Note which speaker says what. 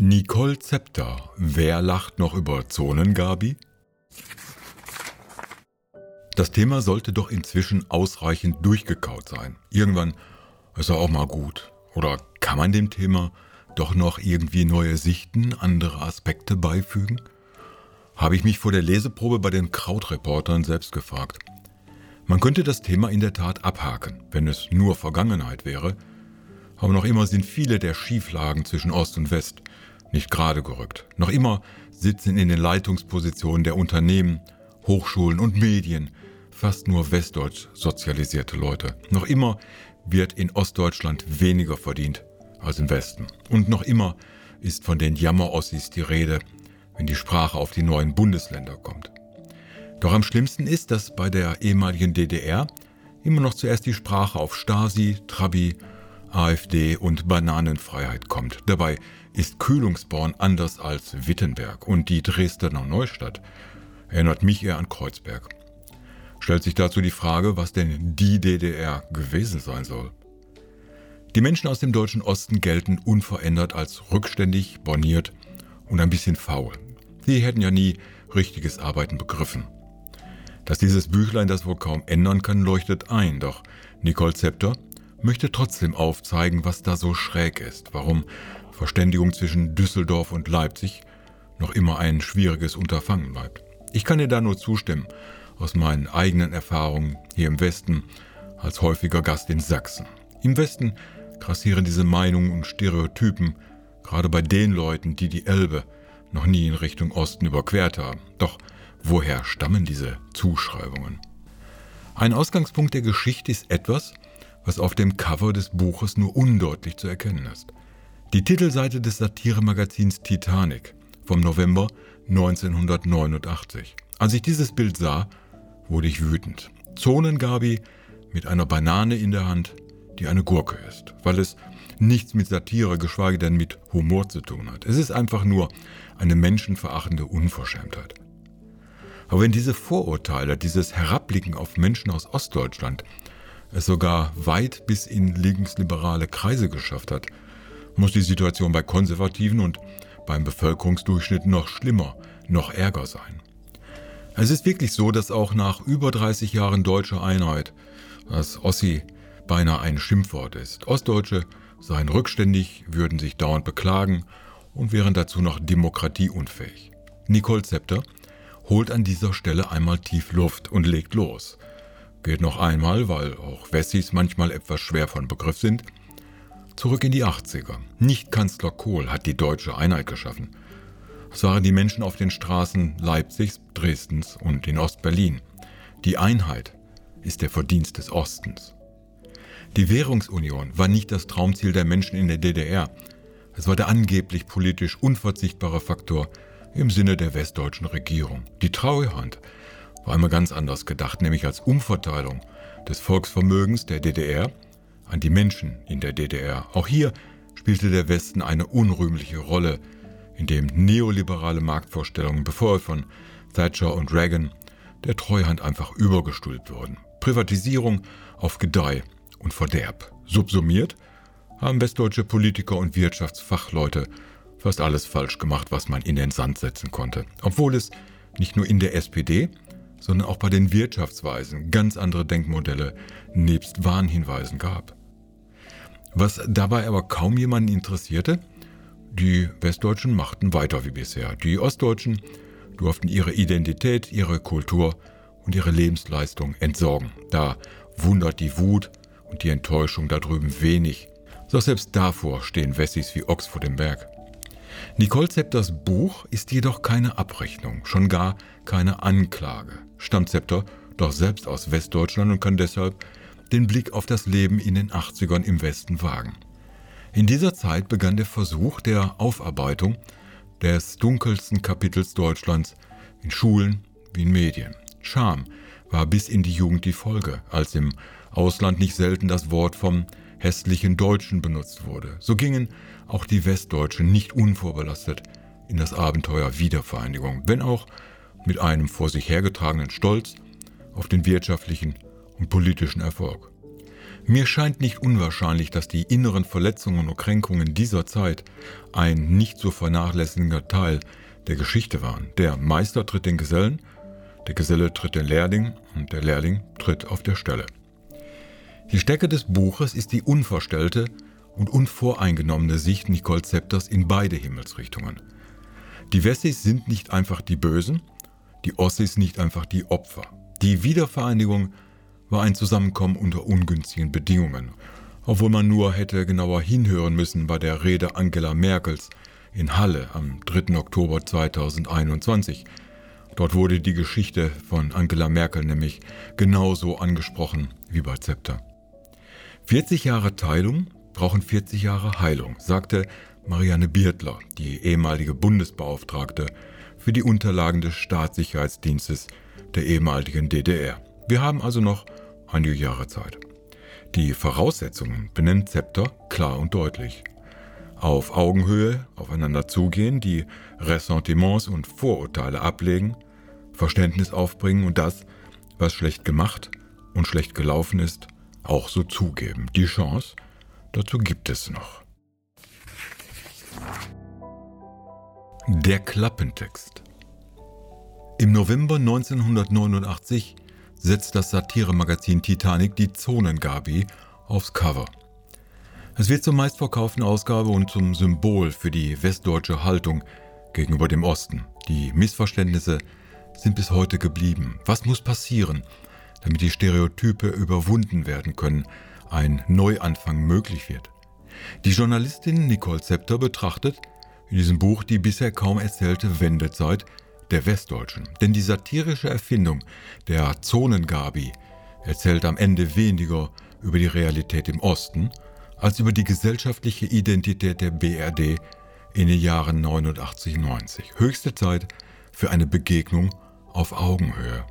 Speaker 1: Nicole Zepter, wer lacht noch über Zonengabi? Das Thema sollte doch inzwischen ausreichend durchgekaut sein. Irgendwann ist er auch mal gut. Oder kann man dem Thema doch noch irgendwie neue Sichten, andere Aspekte beifügen? Habe ich mich vor der Leseprobe bei den Krautreportern selbst gefragt. Man könnte das Thema in der Tat abhaken, wenn es nur Vergangenheit wäre, aber noch immer sind viele der Schieflagen zwischen Ost und West nicht gerade gerückt. Noch immer sitzen in den Leitungspositionen der Unternehmen, Hochschulen und Medien fast nur westdeutsch sozialisierte Leute. Noch immer wird in Ostdeutschland weniger verdient als im Westen. Und noch immer ist von den Jammerossis die Rede, wenn die Sprache auf die neuen Bundesländer kommt. Doch am schlimmsten ist, dass bei der ehemaligen DDR immer noch zuerst die Sprache auf Stasi, Trabi, AfD und Bananenfreiheit kommt. Dabei ist Kühlungsborn anders als Wittenberg und die Dresdner Neustadt erinnert mich eher an Kreuzberg. Stellt sich dazu die Frage, was denn die DDR gewesen sein soll. Die Menschen aus dem deutschen Osten gelten unverändert als rückständig, borniert und ein bisschen faul. Sie hätten ja nie richtiges Arbeiten begriffen. Dass dieses Büchlein das wohl kaum ändern kann, leuchtet ein, doch Nicole Zepter möchte trotzdem aufzeigen, was da so schräg ist, warum Verständigung zwischen Düsseldorf und Leipzig noch immer ein schwieriges Unterfangen bleibt. Ich kann ihr da nur zustimmen, aus meinen eigenen Erfahrungen hier im Westen als häufiger Gast in Sachsen. Im Westen grassieren diese Meinungen und Stereotypen gerade bei den Leuten, die die Elbe noch nie in Richtung Osten überquert haben. Doch woher stammen diese Zuschreibungen? Ein Ausgangspunkt der Geschichte ist etwas, was auf dem Cover des Buches nur undeutlich zu erkennen ist. Die Titelseite des Satiremagazins Titanic vom November 1989. Als ich dieses Bild sah, wurde ich wütend. Zonengabi mit einer Banane in der Hand, die eine Gurke ist, weil es nichts mit Satire, geschweige denn mit Humor zu tun hat. Es ist einfach nur eine menschenverachtende Unverschämtheit. Aber wenn diese Vorurteile, dieses Herabblicken auf Menschen aus Ostdeutschland es sogar weit bis in linksliberale Kreise geschafft hat, muss die Situation bei Konservativen und beim Bevölkerungsdurchschnitt noch schlimmer, noch ärger sein. Es ist wirklich so, dass auch nach über 30 Jahren deutscher Einheit das Ossi beinahe ein Schimpfwort ist. Ostdeutsche seien rückständig, würden sich dauernd beklagen und wären dazu noch demokratieunfähig. Nicole Zepter holt an dieser Stelle einmal tief Luft und legt los. Geht noch einmal, weil auch Wessis manchmal etwas schwer von Begriff sind, Zurück in die 80er. Nicht Kanzler Kohl hat die deutsche Einheit geschaffen. Es waren die Menschen auf den Straßen Leipzigs, Dresdens und in Ostberlin. Die Einheit ist der Verdienst des Ostens. Die Währungsunion war nicht das Traumziel der Menschen in der DDR. Es war der angeblich politisch unverzichtbare Faktor im Sinne der westdeutschen Regierung. Die Trauerhand war einmal ganz anders gedacht, nämlich als Umverteilung des Volksvermögens der DDR an die Menschen in der DDR. Auch hier spielte der Westen eine unrühmliche Rolle, indem neoliberale Marktvorstellungen, bevor von Thatcher und Reagan, der Treuhand einfach übergestülpt wurden. Privatisierung auf Gedeih und Verderb. Subsumiert haben westdeutsche Politiker und Wirtschaftsfachleute fast alles falsch gemacht, was man in den Sand setzen konnte. Obwohl es nicht nur in der SPD, sondern auch bei den Wirtschaftsweisen ganz andere Denkmodelle nebst Warnhinweisen gab. Was dabei aber kaum jemanden interessierte, die Westdeutschen machten weiter wie bisher. Die Ostdeutschen durften ihre Identität, ihre Kultur und ihre Lebensleistung entsorgen. Da wundert die Wut und die Enttäuschung da drüben wenig. Doch selbst davor stehen Wessis wie Ochs vor dem Berg. Nicole Zepters Buch ist jedoch keine Abrechnung, schon gar keine Anklage. Stammt Zepter doch selbst aus Westdeutschland und kann deshalb den Blick auf das Leben in den 80ern im Westen wagen. In dieser Zeit begann der Versuch der Aufarbeitung des dunkelsten Kapitels Deutschlands in Schulen wie in Medien. Scham war bis in die Jugend die Folge, als im Ausland nicht selten das Wort vom hässlichen Deutschen benutzt wurde. So gingen auch die Westdeutschen nicht unvorbelastet in das Abenteuer Wiedervereinigung, wenn auch mit einem vor sich hergetragenen Stolz auf den wirtschaftlichen und politischen Erfolg. Mir scheint nicht unwahrscheinlich, dass die inneren Verletzungen und Kränkungen dieser Zeit ein nicht zu vernachlässigender Teil der Geschichte waren. Der Meister tritt den Gesellen, der Geselle tritt den Lehrling und der Lehrling tritt auf der Stelle. Die Stärke des Buches ist die unverstellte und unvoreingenommene Sicht Nicole Zepters in beide Himmelsrichtungen. Die Wessis sind nicht einfach die Bösen, die Ossis nicht einfach die Opfer. Die Wiedervereinigung war ein Zusammenkommen unter ungünstigen Bedingungen, obwohl man nur hätte genauer hinhören müssen bei der Rede Angela Merkels in Halle am 3. Oktober 2021. Dort wurde die Geschichte von Angela Merkel nämlich genauso angesprochen wie bei Zepter. 40 Jahre Teilung brauchen 40 Jahre Heilung, sagte Marianne Biertler, die ehemalige Bundesbeauftragte für die Unterlagen des Staatssicherheitsdienstes der ehemaligen DDR. Wir haben also noch einige Jahre Zeit. Die Voraussetzungen benennt Zepter klar und deutlich. Auf Augenhöhe aufeinander zugehen, die Ressentiments und Vorurteile ablegen, Verständnis aufbringen und das, was schlecht gemacht und schlecht gelaufen ist, auch so zugeben. Die Chance dazu gibt es noch. Der Klappentext. Im November 1989 setzt das Satiremagazin Titanic die Zonengabi aufs Cover. Es wird zur meistverkauften Ausgabe und zum Symbol für die westdeutsche Haltung gegenüber dem Osten. Die Missverständnisse sind bis heute geblieben. Was muss passieren, damit die Stereotype überwunden werden können, ein Neuanfang möglich wird? Die Journalistin Nicole Zepter betrachtet in diesem Buch die bisher kaum erzählte Wendezeit der Westdeutschen. Denn die satirische Erfindung der Zonengabi erzählt am Ende weniger über die Realität im Osten als über die gesellschaftliche Identität der BRD in den Jahren 89-90. Höchste Zeit für eine Begegnung auf Augenhöhe.